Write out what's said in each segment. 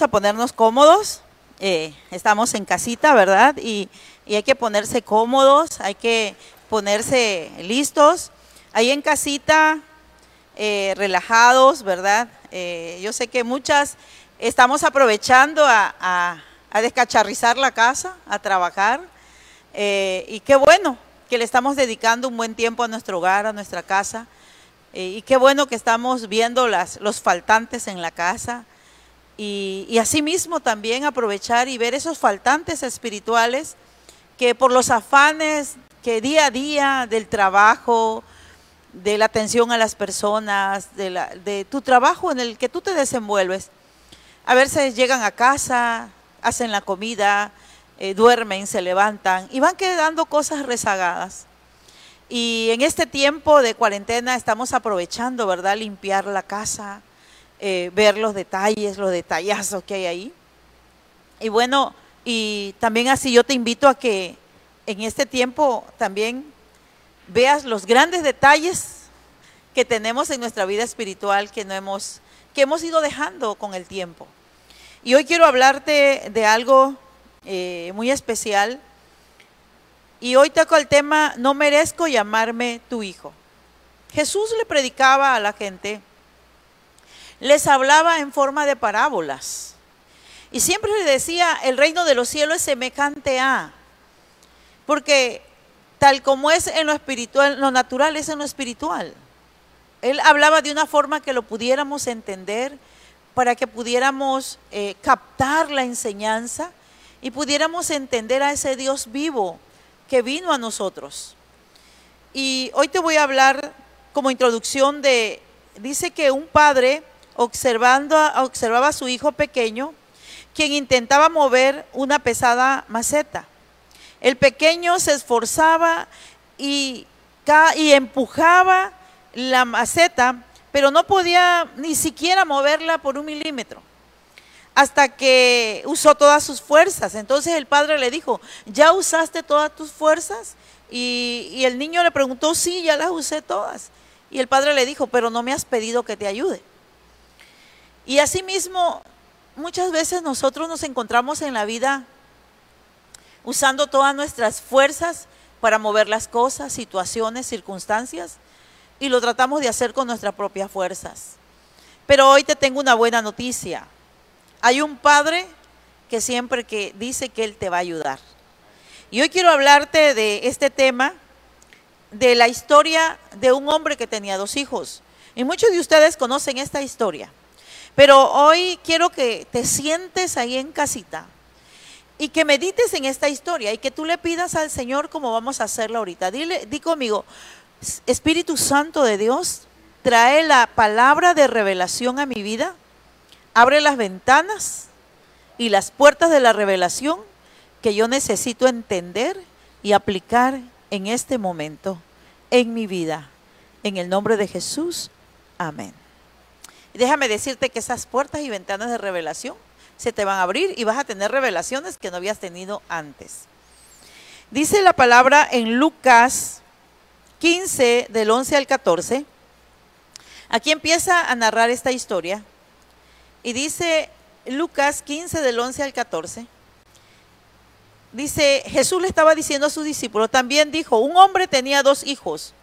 a ponernos cómodos. Eh, estamos en casita, ¿verdad? Y, hay que ponerse cómodos, hay que ponerse listos. Ahí en casita, eh, relajados, ¿verdad? Eh, yo sé que muchas estamos aprovechando a, descacharrizar la casa, a trabajar. y qué bueno que le estamos dedicando un buen tiempo a nuestro hogar, a nuestra casa. y qué bueno que estamos viendo las, los faltantes en la casa y, y asimismo también aprovechar y ver esos faltantes espirituales que por los afanes que día a día del trabajo, de la atención a las personas, de, tu trabajo en el que tú te desenvuelves, a veces llegan a casa, hacen la comida, eh, duermen, se levantan y van quedando cosas rezagadas. Y en este tiempo de cuarentena estamos aprovechando, ¿verdad? Limpiar la casa, eh, ver los detalles, los detallazos que hay ahí. Y bueno, y también así yo te invito a que en este tiempo también veas los grandes detalles que tenemos en nuestra vida espiritual que no hemos que hemos ido dejando con el tiempo. Y hoy quiero hablarte de algo eh, muy especial. Y hoy toco el tema, no merezco llamarme tu hijo. Jesús le predicaba a la gente les hablaba en forma de parábolas. Y siempre le decía, el reino de los cielos es semejante a. Porque tal como es en lo espiritual, lo natural es en lo espiritual. Él hablaba de una forma que lo pudiéramos entender, para que pudiéramos eh, captar la enseñanza y pudiéramos entender a ese Dios vivo que vino a nosotros. Y hoy te voy a hablar como introducción de, dice que un padre observando, observaba a su hijo pequeño, quien intentaba mover una pesada maceta. El pequeño se esforzaba y, empujaba la maceta, pero no podía ni siquiera moverla por un milímetro hasta que usó todas sus fuerzas. Entonces el padre le dijo, ¿ya usaste todas tus fuerzas? Y, y, el niño le preguntó, sí, ya las usé todas. Y el padre le dijo, pero no me has pedido que te ayude. Y asimismo, muchas veces nosotros nos encontramos en la vida usando todas nuestras fuerzas para mover las cosas, situaciones, circunstancias, y lo tratamos de hacer con nuestras propias fuerzas. Pero hoy te tengo una buena noticia. Hay un padre que siempre que dice que él te va a ayudar. Y hoy quiero hablarte de este tema, de la historia de un hombre que tenía dos hijos. Y muchos de ustedes conocen esta historia. Pero hoy quiero que te sientes ahí en casita y que medites en esta historia y que tú le pidas al Señor como vamos a hacerlo ahorita. Dile, di conmigo, Espíritu Santo de Dios, trae la palabra de revelación a mi vida, abre las ventanas y las puertas de la revelación que yo necesito entender y aplicar en este momento, en mi vida. En el nombre de Jesús, amén déjame decirte que esas puertas y ventanas de revelación se te van a abrir y vas a tener revelaciones que no habías tenido antes. Dice la palabra en Lucas 15, del 11 al 14. Aquí empieza a narrar esta historia. Y dice Lucas 15, del 11 al 14. Dice, Jesús le estaba diciendo a sus discípulos, también dijo, un hombre tenía dos hijos,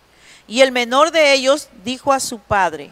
y el menor de ellos dijo a su padre,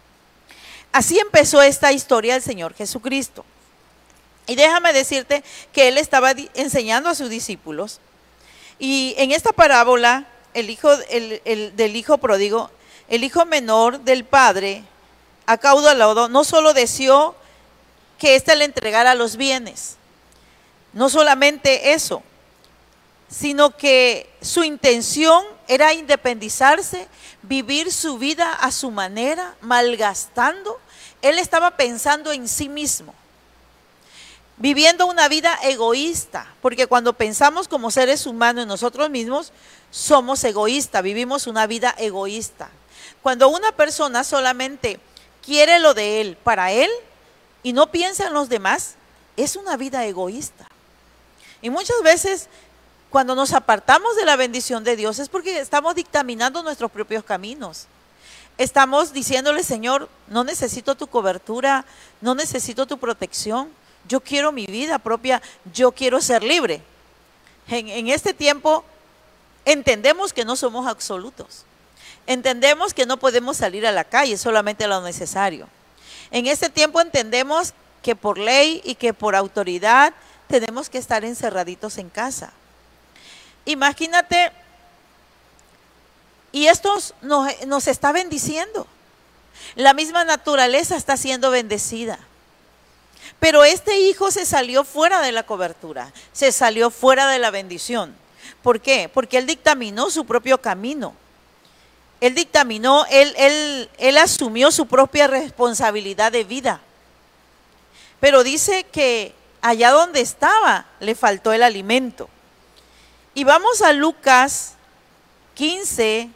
Así empezó esta historia del Señor Jesucristo. Y déjame decirte que Él estaba enseñando a sus discípulos. Y en esta parábola, el hijo del hijo pródigo, el hijo menor del padre, acaudalado, no solo deseó que éste le entregara los bienes, no solamente eso, sino que su intención era independizarse, vivir su vida a su manera, malgastando. Él estaba pensando en sí mismo. viviendo una vida egoísta, porque cuando pensamos como seres humanos en nosotros mismos, somos egoístas, vivimos una vida egoísta. Cuando una persona solamente quiere lo de él para él y no piensa en los demás, es una vida egoísta. Y muchas veces cuando nos apartamos de la bendición de Dios es porque estamos dictaminando nuestros propios caminos. Estamos diciéndole, Señor, no necesito tu cobertura, no necesito tu protección, yo quiero mi vida propia, yo quiero ser libre. En, este tiempo entendemos que no somos absolutos. Entendemos que no podemos salir a la calle, solamente lo necesario. En este tiempo entendemos que por ley y que por autoridad tenemos que estar encerraditos en casa. Imagínate, y esto nos, nos está bendiciendo. La misma naturaleza está siendo bendecida. Pero este hijo se salió fuera de la cobertura, se salió fuera de la bendición. ¿Por qué? Porque él dictaminó su propio camino. Él dictaminó, él, él, él asumió su propia responsabilidad de vida. Pero dice que allá donde estaba le faltó el alimento. Y vamos a Lucas 15,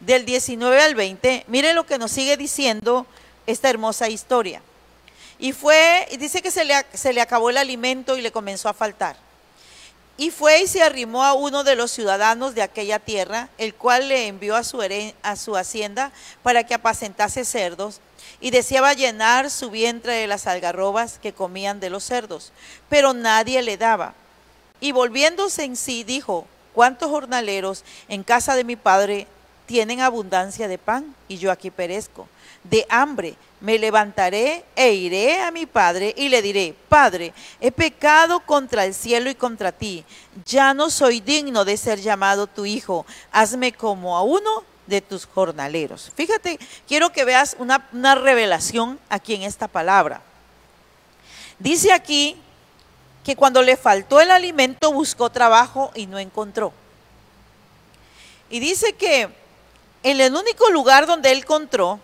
del 19 al 20. Mire lo que nos sigue diciendo esta hermosa historia. Y fue, dice que se le, se le acabó el alimento y le comenzó a faltar. Y fue y se arrimó a uno de los ciudadanos de aquella tierra, el cual le envió a su, a su hacienda para que apacentase cerdos, y deseaba llenar su vientre de las algarrobas que comían de los cerdos, pero nadie le daba. Y volviéndose en sí, dijo, ¿cuántos jornaleros en casa de mi padre tienen abundancia de pan y yo aquí perezco? De hambre me levantaré e iré a mi padre y le diré, Padre, he pecado contra el cielo y contra ti, ya no soy digno de ser llamado tu hijo, hazme como a uno de tus jornaleros. Fíjate, quiero que veas una, una revelación aquí en esta palabra. Dice aquí que cuando le faltó el alimento buscó trabajo y no encontró. Y dice que en el único lugar donde él encontró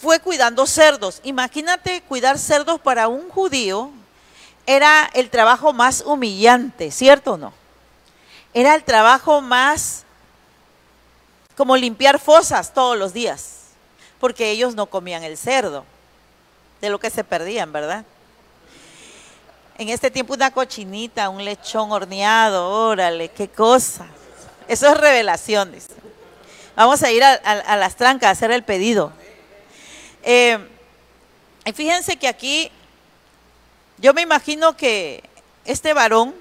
fue cuidando cerdos. Imagínate cuidar cerdos para un judío era el trabajo más humillante, ¿cierto o no? Era el trabajo más como limpiar fosas todos los días, porque ellos no comían el cerdo, de lo que se perdían, ¿verdad? En este tiempo una cochinita, un lechón horneado, órale, qué cosa. Eso es revelaciones. Vamos a ir a, las trancas a hacer el pedido. Eh, y fíjense que aquí yo me imagino que este varón,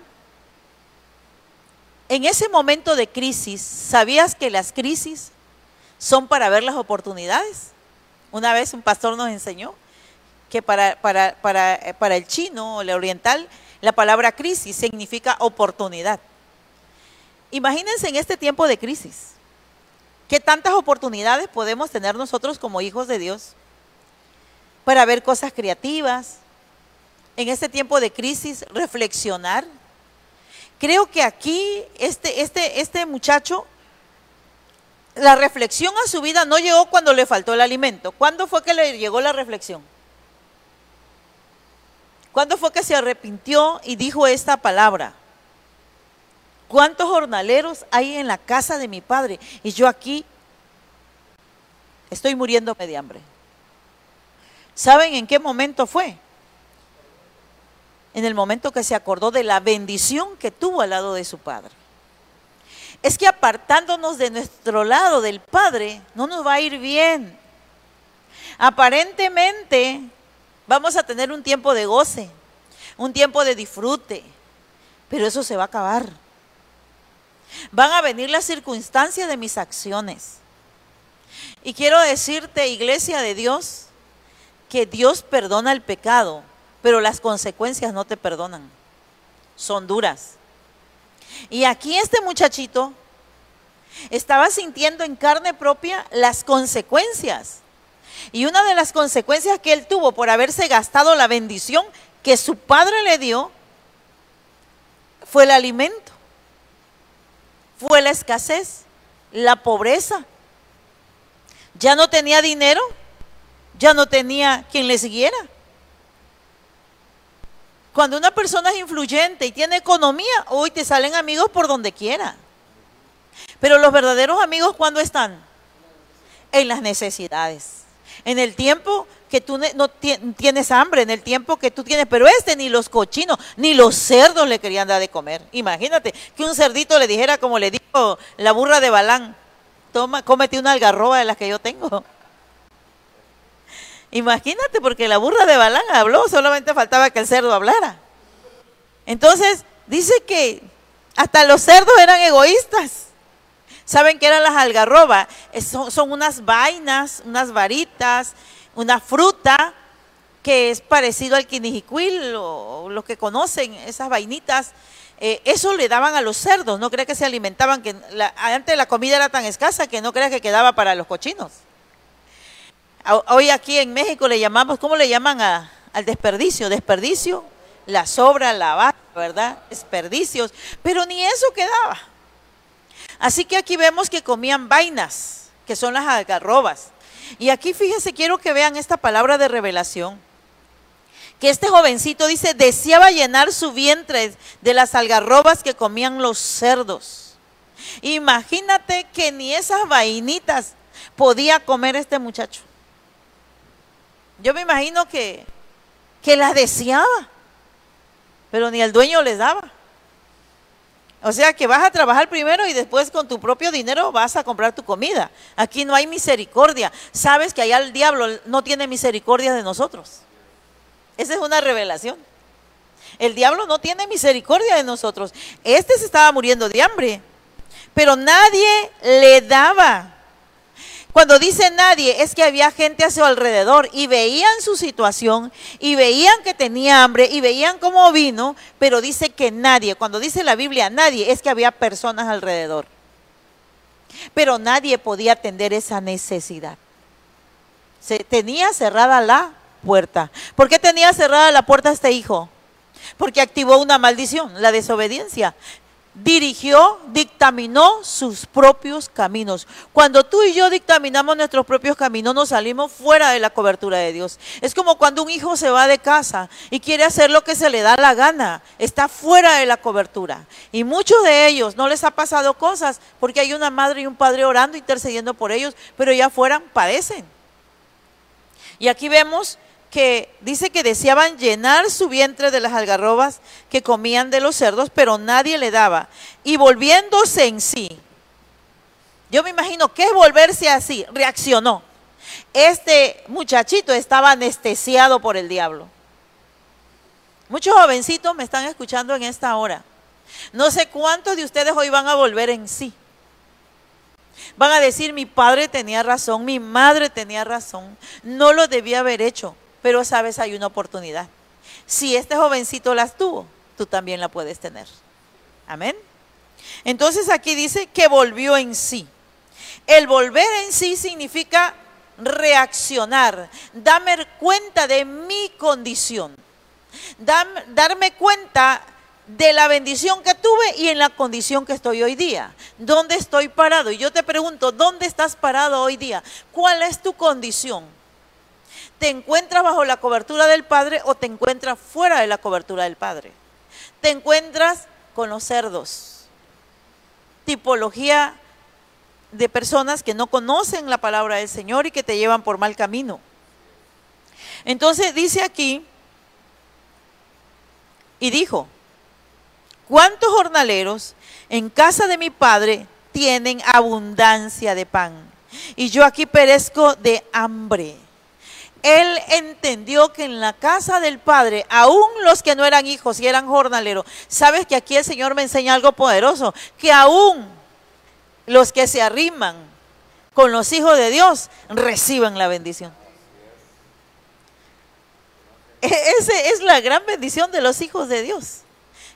en ese momento de crisis, ¿sabías que las crisis son para ver las oportunidades? Una vez un pastor nos enseñó que para, para, para, para el chino o el oriental, la palabra crisis significa oportunidad. Imagínense en este tiempo de crisis, ¿qué tantas oportunidades podemos tener nosotros como hijos de Dios? para ver cosas creativas, en este tiempo de crisis, reflexionar. Creo que aquí este, este, este muchacho, la reflexión a su vida no llegó cuando le faltó el alimento. ¿Cuándo fue que le llegó la reflexión? ¿Cuándo fue que se arrepintió y dijo esta palabra? ¿Cuántos jornaleros hay en la casa de mi padre? Y yo aquí estoy muriéndome de hambre. ¿Saben en qué momento fue? En el momento que se acordó de la bendición que tuvo al lado de su Padre. Es que apartándonos de nuestro lado del Padre, no nos va a ir bien. Aparentemente vamos a tener un tiempo de goce, un tiempo de disfrute, pero eso se va a acabar. Van a venir las circunstancias de mis acciones. Y quiero decirte, iglesia de Dios, que Dios perdona el pecado, pero las consecuencias no te perdonan. Son duras. Y aquí este muchachito estaba sintiendo en carne propia las consecuencias. Y una de las consecuencias que él tuvo por haberse gastado la bendición que su padre le dio fue el alimento, fue la escasez, la pobreza. Ya no tenía dinero, ya no tenía quien le siguiera. Cuando una persona es influyente y tiene economía, hoy te salen amigos por donde quiera. Pero los verdaderos amigos, ¿cuándo están? En las necesidades. En el tiempo que tú no tienes hambre, en el tiempo que tú tienes, pero este ni los cochinos, ni los cerdos le querían dar de comer. Imagínate que un cerdito le dijera como le dijo la burra de Balán, toma, cómete una algarroba de las que yo tengo. Imagínate, porque la burra de Balán habló, solamente faltaba que el cerdo hablara. Entonces, dice que hasta los cerdos eran egoístas. ¿Saben qué eran las algarrobas? Son, son unas vainas, unas varitas, una fruta que es parecido al quinijicuil o los que conocen esas vainitas. Eh, eso le daban a los cerdos, no crea que se alimentaban, que antes la comida era tan escasa que no crea que quedaba para los cochinos. Hoy aquí en México le llamamos, ¿cómo le llaman al desperdicio? Desperdicio, la sobra, la vaca, ¿verdad? Desperdicios, pero ni eso quedaba. Así que aquí vemos que comían vainas, que son las algarrobas. Y aquí fíjense, quiero que vean esta palabra de revelación. Que este jovencito dice, deseaba llenar su vientre de las algarrobas que comían los cerdos. Imagínate que ni esas vainitas podía comer este muchacho. Yo me imagino que, que las deseaba, pero ni el dueño les daba. O sea que vas a trabajar primero y después con tu propio dinero vas a comprar tu comida. Aquí no hay misericordia. Sabes que allá el diablo no tiene misericordia de nosotros. Esa es una revelación. El diablo no tiene misericordia de nosotros. Este se estaba muriendo de hambre, pero nadie le daba. Cuando dice nadie, es que había gente a su alrededor y veían su situación y veían que tenía hambre y veían cómo vino, pero dice que nadie, cuando dice la Biblia nadie, es que había personas alrededor. Pero nadie podía atender esa necesidad. Se, tenía cerrada la puerta. ¿Por qué tenía cerrada la puerta este hijo? Porque activó una maldición, la desobediencia dirigió, dictaminó sus propios caminos. Cuando tú y yo dictaminamos nuestros propios caminos, nos salimos fuera de la cobertura de Dios. Es como cuando un hijo se va de casa y quiere hacer lo que se le da la gana. Está fuera de la cobertura. Y muchos de ellos no les ha pasado cosas porque hay una madre y un padre orando, intercediendo por ellos, pero ya fueran, padecen. Y aquí vemos que dice que deseaban llenar su vientre de las algarrobas que comían de los cerdos, pero nadie le daba. Y volviéndose en sí, yo me imagino que es volverse así, reaccionó. Este muchachito estaba anestesiado por el diablo. Muchos jovencitos me están escuchando en esta hora. No sé cuántos de ustedes hoy van a volver en sí. Van a decir, mi padre tenía razón, mi madre tenía razón, no lo debía haber hecho pero sabes, hay una oportunidad. Si este jovencito las tuvo, tú también la puedes tener. Amén. Entonces aquí dice que volvió en sí. El volver en sí significa reaccionar, darme cuenta de mi condición, darme cuenta de la bendición que tuve y en la condición que estoy hoy día. ¿Dónde estoy parado? Y yo te pregunto, ¿dónde estás parado hoy día? ¿Cuál es tu condición? ¿Te encuentras bajo la cobertura del Padre o te encuentras fuera de la cobertura del Padre? Te encuentras con los cerdos. Tipología de personas que no conocen la palabra del Señor y que te llevan por mal camino. Entonces dice aquí, y dijo, ¿cuántos jornaleros en casa de mi padre tienen abundancia de pan? Y yo aquí perezco de hambre él entendió que en la casa del Padre, aún los que no eran hijos y eran jornaleros, sabes que aquí el Señor me enseña algo poderoso, que aún los que se arriman con los hijos de Dios reciban la bendición. E-, Esa es la gran bendición de los hijos de Dios.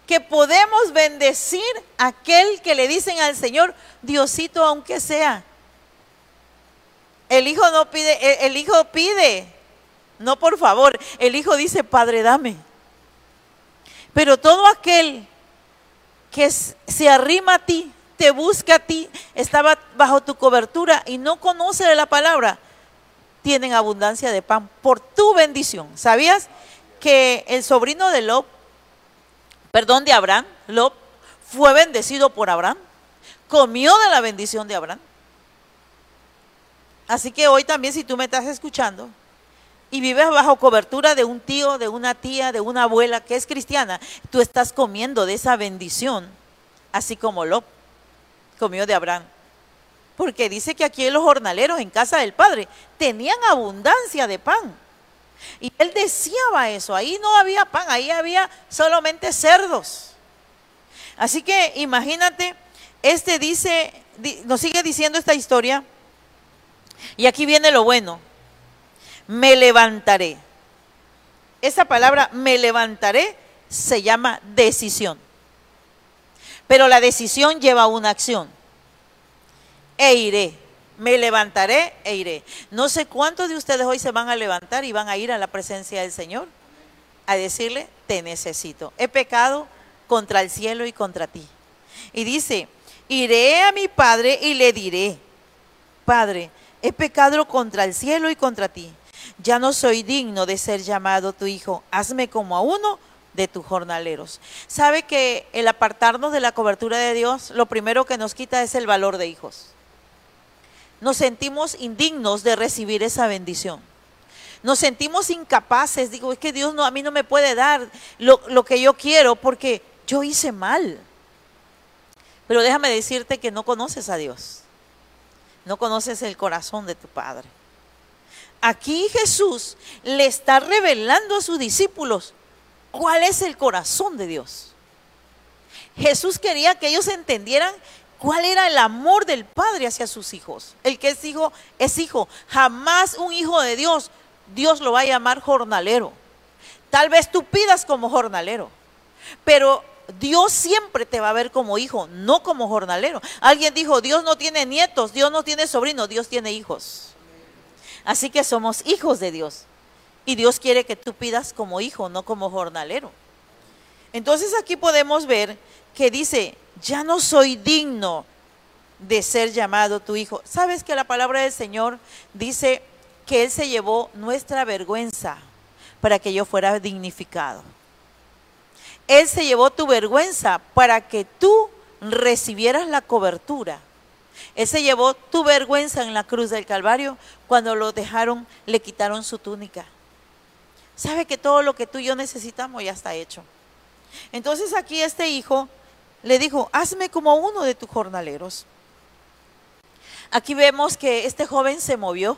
Que podemos bendecir a aquel que le dicen al Señor, Diosito aunque sea. El hijo no pide, el hijo pide no, por favor. El hijo dice, Padre, dame. Pero todo aquel que se arrima a ti, te busca a ti, estaba bajo tu cobertura y no conoce de la palabra, tienen abundancia de pan por tu bendición. ¿Sabías que el sobrino de Lot perdón, de Abraham, Lot, fue bendecido por Abraham, comió de la bendición de Abraham. Así que hoy también si tú me estás escuchando y vives bajo cobertura de un tío, de una tía, de una abuela que es cristiana, tú estás comiendo de esa bendición, así como Lot comió de Abraham. Porque dice que aquí los jornaleros en casa del Padre tenían abundancia de pan. Y él deseaba eso, ahí no había pan, ahí había solamente cerdos. Así que imagínate, este dice, nos sigue diciendo esta historia, y aquí viene lo bueno, me levantaré. Esa palabra me levantaré se llama decisión. Pero la decisión lleva una acción. E iré me levantaré e iré. No sé cuántos de ustedes hoy se van a levantar y van a ir a la presencia del Señor a decirle, te necesito. He pecado contra el cielo y contra ti. Y dice, iré a mi Padre y le diré, Padre, he pecado contra el cielo y contra ti. Ya no soy digno de ser llamado tu hijo. Hazme como a uno de tus jornaleros. ¿Sabe que el apartarnos de la cobertura de Dios, lo primero que nos quita es el valor de hijos? nos sentimos indignos de recibir esa bendición. Nos sentimos incapaces, digo, es que Dios no, a mí no me puede dar lo, lo que yo quiero porque yo hice mal. Pero déjame decirte que no conoces a Dios. No conoces el corazón de tu Padre. Aquí Jesús le está revelando a sus discípulos cuál es el corazón de Dios. Jesús quería que ellos entendieran ¿Cuál era el amor del padre hacia sus hijos? El que es hijo es hijo. Jamás un hijo de Dios, Dios lo va a llamar jornalero. Tal vez tú pidas como jornalero, pero Dios siempre te va a ver como hijo, no como jornalero. Alguien dijo, Dios no tiene nietos, Dios no tiene sobrinos, Dios tiene hijos. Así que somos hijos de Dios. Y Dios quiere que tú pidas como hijo, no como jornalero. Entonces aquí podemos ver que dice, ya no soy digno de ser llamado tu hijo. ¿Sabes que la palabra del Señor dice que Él se llevó nuestra vergüenza para que yo fuera dignificado? Él se llevó tu vergüenza para que tú recibieras la cobertura. Él se llevó tu vergüenza en la cruz del Calvario cuando lo dejaron, le quitaron su túnica. Sabe que todo lo que tú y yo necesitamos ya está hecho. Entonces aquí este hijo le dijo, hazme como uno de tus jornaleros. Aquí vemos que este joven se movió,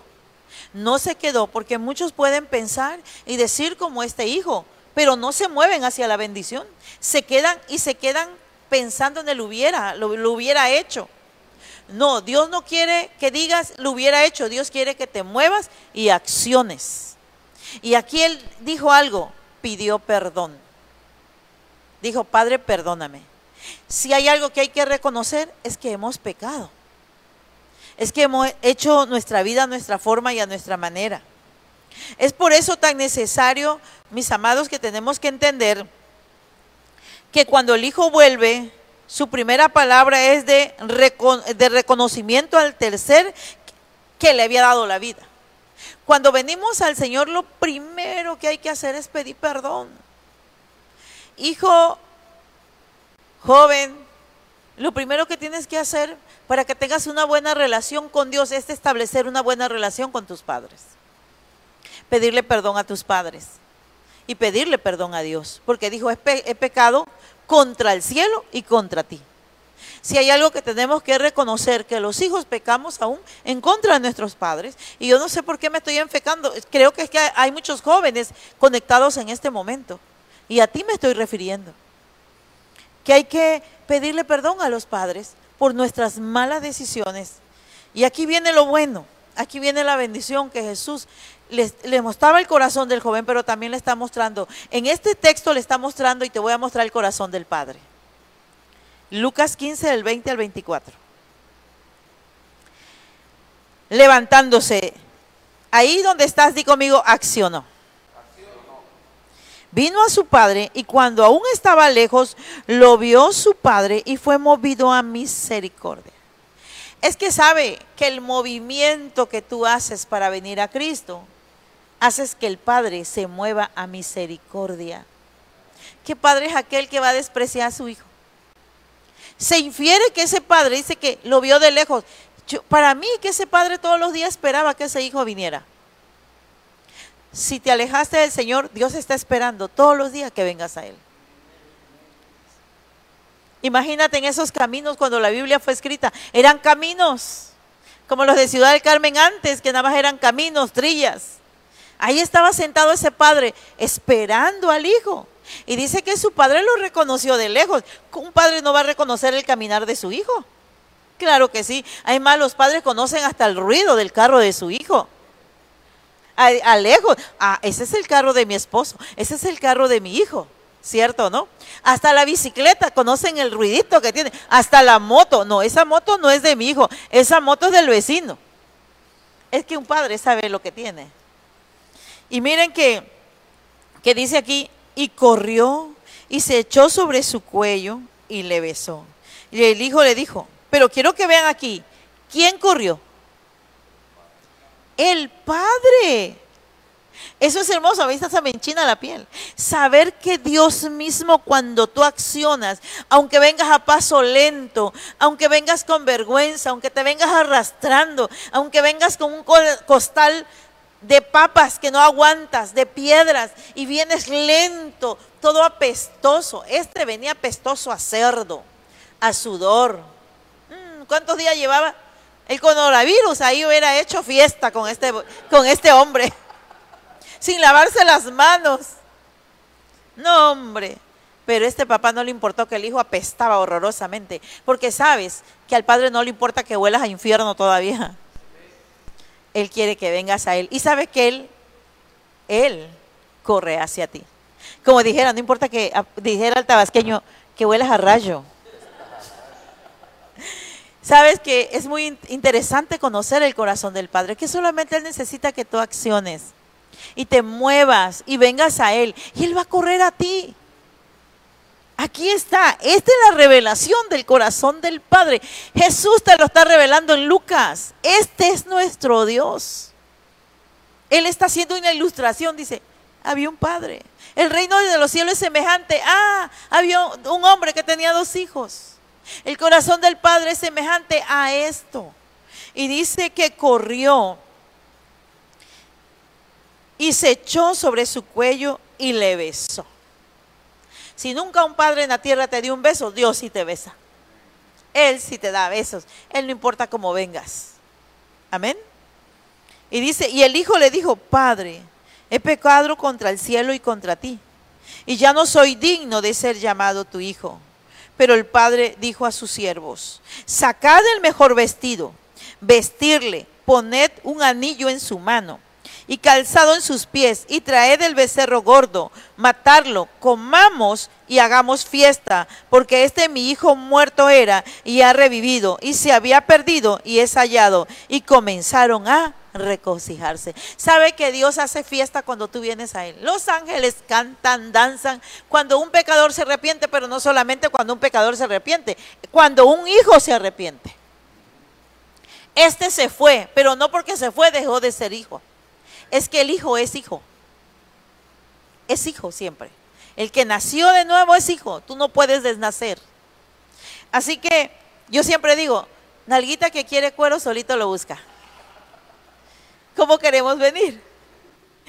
no se quedó, porque muchos pueden pensar y decir como este hijo, pero no se mueven hacia la bendición. Se quedan y se quedan pensando en el hubiera, lo, lo hubiera hecho. No, Dios no quiere que digas lo hubiera hecho, Dios quiere que te muevas y acciones. Y aquí él dijo algo, pidió perdón. Dijo, Padre, perdóname. Si hay algo que hay que reconocer es que hemos pecado. Es que hemos hecho nuestra vida a nuestra forma y a nuestra manera. Es por eso tan necesario, mis amados, que tenemos que entender que cuando el Hijo vuelve, su primera palabra es de, reconocimiento al tercer que le había dado la vida. Cuando venimos al Señor, lo primero que hay que hacer es pedir perdón. Hijo, Joven, lo primero que tienes que hacer para que tengas una buena relación con Dios es establecer una buena relación con tus padres. Pedirle perdón a tus padres y pedirle perdón a Dios, porque dijo, he, pecado contra el cielo y contra ti. Si hay algo que tenemos que reconocer, que los hijos pecamos aún en contra de nuestros padres, y yo no sé por qué me estoy enfecando, creo que es que hay muchos jóvenes conectados en este momento, y a ti me estoy refiriendo que hay que pedirle perdón a los padres por nuestras malas decisiones. Y aquí viene lo bueno, aquí viene la bendición que Jesús le, mostraba el corazón del joven, pero también le está mostrando. En este texto le está mostrando y te voy a mostrar el corazón del Padre. Lucas 15, del 20 al 24. Levantándose. Ahí donde estás, di conmigo, accionó vino a su padre y cuando aún estaba lejos, lo vio su padre y fue movido a misericordia. Es que sabe que el movimiento que tú haces para venir a Cristo, haces que el Padre se mueva a misericordia. ¿Qué padre es aquel que va a despreciar a su hijo? Se infiere que ese padre dice que lo vio de lejos. para mí que ese padre todos los días esperaba que ese hijo viniera. Si te alejaste del Señor, Dios está esperando todos los días que vengas a Él. Imagínate en esos caminos cuando la Biblia fue escrita. Eran caminos, como los de Ciudad del Carmen antes, que nada más eran caminos, trillas. Ahí estaba sentado ese padre esperando al hijo. Y dice que su padre lo reconoció de lejos. Un padre no va a reconocer el caminar de su hijo. Claro que sí. Además, los padres conocen hasta el ruido del carro de su hijo. A, lejos. Ah, ese es el carro de mi esposo. Ese es el carro de mi hijo. ¿Cierto, no? Hasta la bicicleta, conocen el ruidito que tiene. Hasta la moto. No, esa moto no es de mi hijo. Esa moto es del vecino. Es que un padre sabe lo que tiene. Y miren que, que dice aquí, y corrió y se echó sobre su cuello y le besó. Y el hijo le dijo, pero quiero que vean aquí, ¿quién corrió? El padre. Eso es hermoso, a mí se me enchina la piel. Saber que Dios mismo cuando tú accionas, aunque vengas a paso lento, aunque vengas con vergüenza, aunque te vengas arrastrando, aunque vengas con un costal de papas que no aguantas, de piedras, y vienes lento, todo apestoso. Este venía apestoso a cerdo, a sudor. Mm, ¿Cuántos días llevaba? El coronavirus ahí hubiera hecho fiesta con este, con este hombre, sin lavarse las manos. No, hombre. Pero este papá no le importó que el hijo apestaba horrorosamente, porque sabes que al padre no le importa que vuelas a infierno todavía. Él quiere que vengas a Él. Y sabe que Él, Él corre hacia ti. Como dijera, no importa que dijera el tabasqueño que huelas a rayo. Sabes que es muy interesante conocer el corazón del Padre, que solamente Él necesita que tú acciones y te muevas y vengas a Él. Y Él va a correr a ti. Aquí está, esta es la revelación del corazón del Padre. Jesús te lo está revelando en Lucas. Este es nuestro Dios. Él está haciendo una ilustración, dice, había un padre. El reino de los cielos es semejante. Ah, había un hombre que tenía dos hijos. El corazón del Padre es semejante a esto. Y dice que corrió y se echó sobre su cuello y le besó. Si nunca un padre en la tierra te dio un beso, Dios sí te besa. Él sí te da besos. Él no importa cómo vengas. Amén. Y dice, y el hijo le dijo, Padre, he pecado contra el cielo y contra ti. Y ya no soy digno de ser llamado tu hijo. Pero el padre dijo a sus siervos, sacad el mejor vestido, vestirle, poned un anillo en su mano y calzado en sus pies, y traed el becerro gordo, matarlo, comamos y hagamos fiesta, porque este mi hijo muerto era y ha revivido, y se había perdido y es hallado. Y comenzaron a regocijarse. ¿Sabe que Dios hace fiesta cuando tú vienes a Él? Los ángeles cantan, danzan, cuando un pecador se arrepiente, pero no solamente cuando un pecador se arrepiente, cuando un hijo se arrepiente. Este se fue, pero no porque se fue dejó de ser hijo es que el hijo es hijo. Es hijo siempre. El que nació de nuevo es hijo. Tú no puedes desnacer. Así que yo siempre digo, nalguita que quiere cuero solito lo busca. ¿Cómo queremos venir?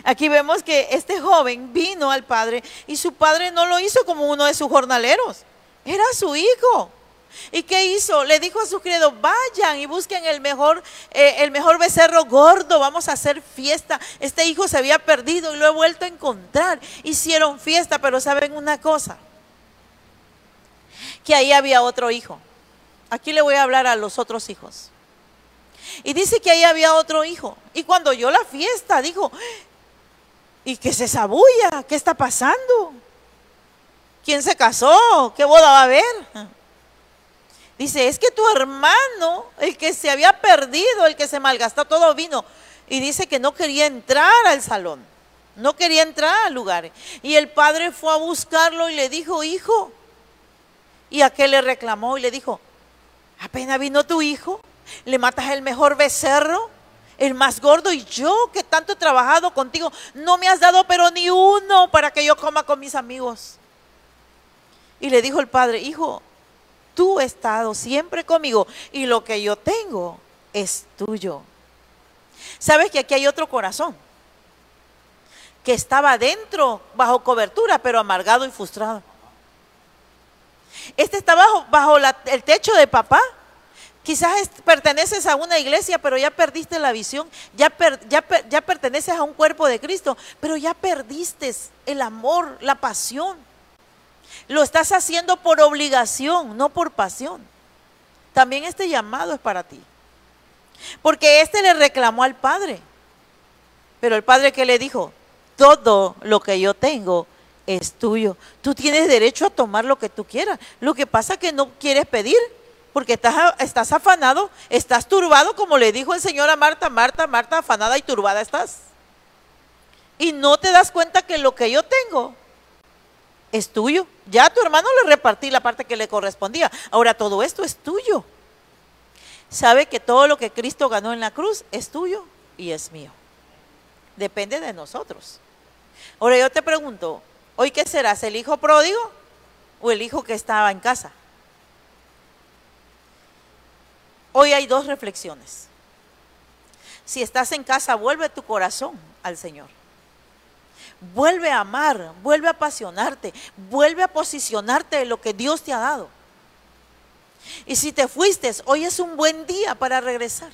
Aquí vemos que este joven vino al padre y su padre no lo hizo como uno de sus jornaleros. Era su hijo. ¿Y qué hizo? Le dijo a sus criados, vayan y busquen el mejor, eh, el mejor becerro gordo, vamos a hacer fiesta. Este hijo se había perdido y lo he vuelto a encontrar. Hicieron fiesta, pero saben una cosa, que ahí había otro hijo. Aquí le voy a hablar a los otros hijos. Y dice que ahí había otro hijo. Y cuando oyó la fiesta, dijo, ¿y qué se sabulla? ¿Qué está pasando? ¿Quién se casó? ¿Qué boda va a haber? Dice, es que tu hermano, el que se había perdido, el que se malgastó todo vino. Y dice que no quería entrar al salón, no quería entrar al lugar. Y el padre fue a buscarlo y le dijo, hijo. Y aquel le reclamó y le dijo, apenas vino tu hijo, le matas el mejor becerro, el más gordo. Y yo que tanto he trabajado contigo, no me has dado pero ni uno para que yo coma con mis amigos. Y le dijo el padre, hijo, tú has estado siempre conmigo y lo que yo tengo es tuyo. ¿Sabes que aquí hay otro corazón? Que estaba dentro, bajo cobertura, pero amargado y frustrado. Este está bajo, bajo el techo de papá. Quizás perteneces a una iglesia, pero ya perdiste la visión. Ya, ya, ya perteneces a un cuerpo de Cristo, pero ya perdiste el amor, la pasión. Lo estás haciendo por obligación, no por pasión. También este llamado es para ti. Porque este le reclamó al padre. Pero el padre que le dijo, todo lo que yo tengo es tuyo. Tú tienes derecho a tomar lo que tú quieras. Lo que pasa es que no quieres pedir porque estás, estás afanado, estás turbado, como le dijo el Señor a Marta, Marta, Marta, afanada y turbada estás. Y no te das cuenta que lo que yo tengo es tuyo. Ya a tu hermano le repartí la parte que le correspondía. Ahora todo esto es tuyo. Sabe que todo lo que Cristo ganó en la cruz es tuyo y es mío. Depende de nosotros. Ahora yo te pregunto, ¿hoy qué serás? ¿El hijo pródigo o el hijo que estaba en casa? Hoy hay dos reflexiones. Si estás en casa, vuelve tu corazón al Señor. Vuelve a amar, vuelve a apasionarte, vuelve a posicionarte en lo que Dios te ha dado. Y si te fuiste, hoy es un buen día para regresar.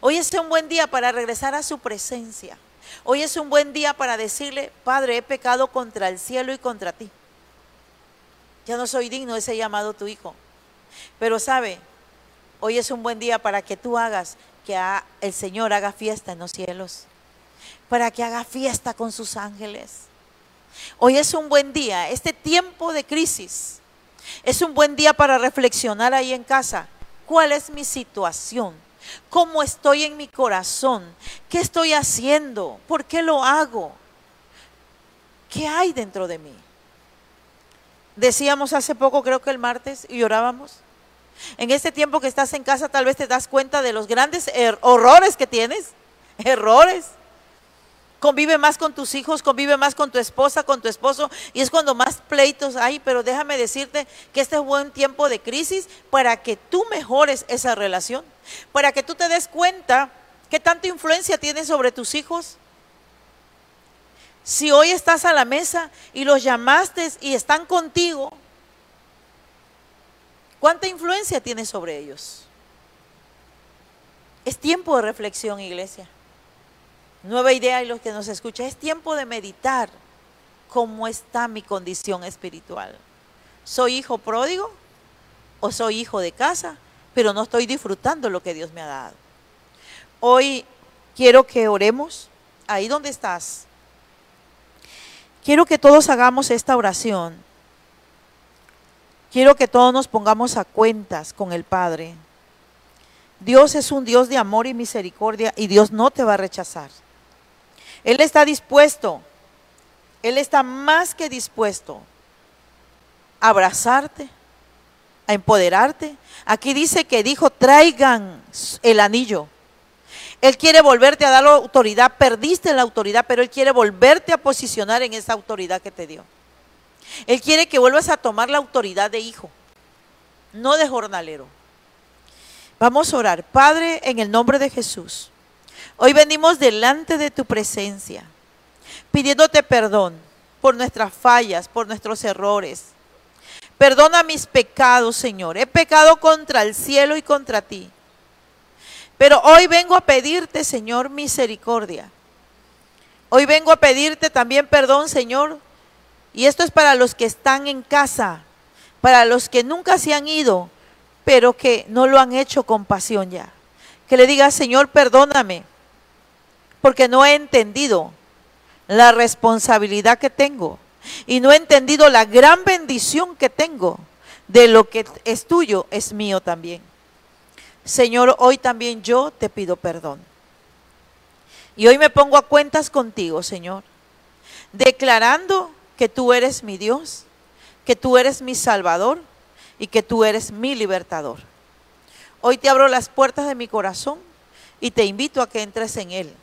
Hoy es un buen día para regresar a su presencia. Hoy es un buen día para decirle, Padre, he pecado contra el cielo y contra ti. Ya no soy digno de ese llamado tu hijo. Pero sabe, hoy es un buen día para que tú hagas que el Señor haga fiesta en los cielos para que haga fiesta con sus ángeles. Hoy es un buen día, este tiempo de crisis. Es un buen día para reflexionar ahí en casa. ¿Cuál es mi situación? ¿Cómo estoy en mi corazón? ¿Qué estoy haciendo? ¿Por qué lo hago? ¿Qué hay dentro de mí? Decíamos hace poco, creo que el martes, y orábamos. En este tiempo que estás en casa, tal vez te das cuenta de los grandes er-, horrores que tienes, errores convive más con tus hijos, convive más con tu esposa, con tu esposo, y es cuando más pleitos hay, pero déjame decirte que este es buen tiempo de crisis para que tú mejores esa relación, para que tú te des cuenta qué tanta influencia tienes sobre tus hijos. Si hoy estás a la mesa y los llamaste y están contigo, ¿cuánta influencia tienes sobre ellos? Es tiempo de reflexión, iglesia. Nueva idea y los que nos escuchan, es tiempo de meditar cómo está mi condición espiritual. ¿Soy hijo pródigo o soy hijo de casa, pero no estoy disfrutando lo que Dios me ha dado? Hoy quiero que oremos ahí donde estás. Quiero que todos hagamos esta oración. Quiero que todos nos pongamos a cuentas con el Padre. Dios es un Dios de amor y misericordia y Dios no te va a rechazar. Él está dispuesto, Él está más que dispuesto a abrazarte, a empoderarte. Aquí dice que dijo, traigan el anillo. Él quiere volverte a dar autoridad, perdiste la autoridad, pero Él quiere volverte a posicionar en esa autoridad que te dio. Él quiere que vuelvas a tomar la autoridad de hijo, no de jornalero. Vamos a orar. Padre, en el nombre de Jesús. Hoy venimos delante de tu presencia, pidiéndote perdón por nuestras fallas, por nuestros errores. Perdona mis pecados, Señor. He pecado contra el cielo y contra ti. Pero hoy vengo a pedirte, Señor, misericordia. Hoy vengo a pedirte también perdón, Señor. Y esto es para los que están en casa, para los que nunca se han ido, pero que no lo han hecho con pasión ya. Que le digas, Señor, perdóname porque no he entendido la responsabilidad que tengo y no he entendido la gran bendición que tengo de lo que es tuyo, es mío también. Señor, hoy también yo te pido perdón. Y hoy me pongo a cuentas contigo, Señor, declarando que tú eres mi Dios, que tú eres mi Salvador y que tú eres mi libertador. Hoy te abro las puertas de mi corazón y te invito a que entres en él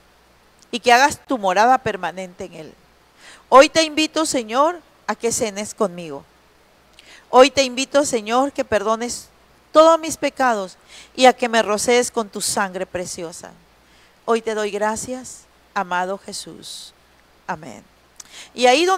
y que hagas tu morada permanente en Él. Hoy te invito, Señor, a que cenes conmigo. Hoy te invito, Señor, que perdones todos mis pecados y a que me rocees con tu sangre preciosa. Hoy te doy gracias, amado Jesús. Amén. Y ahí donde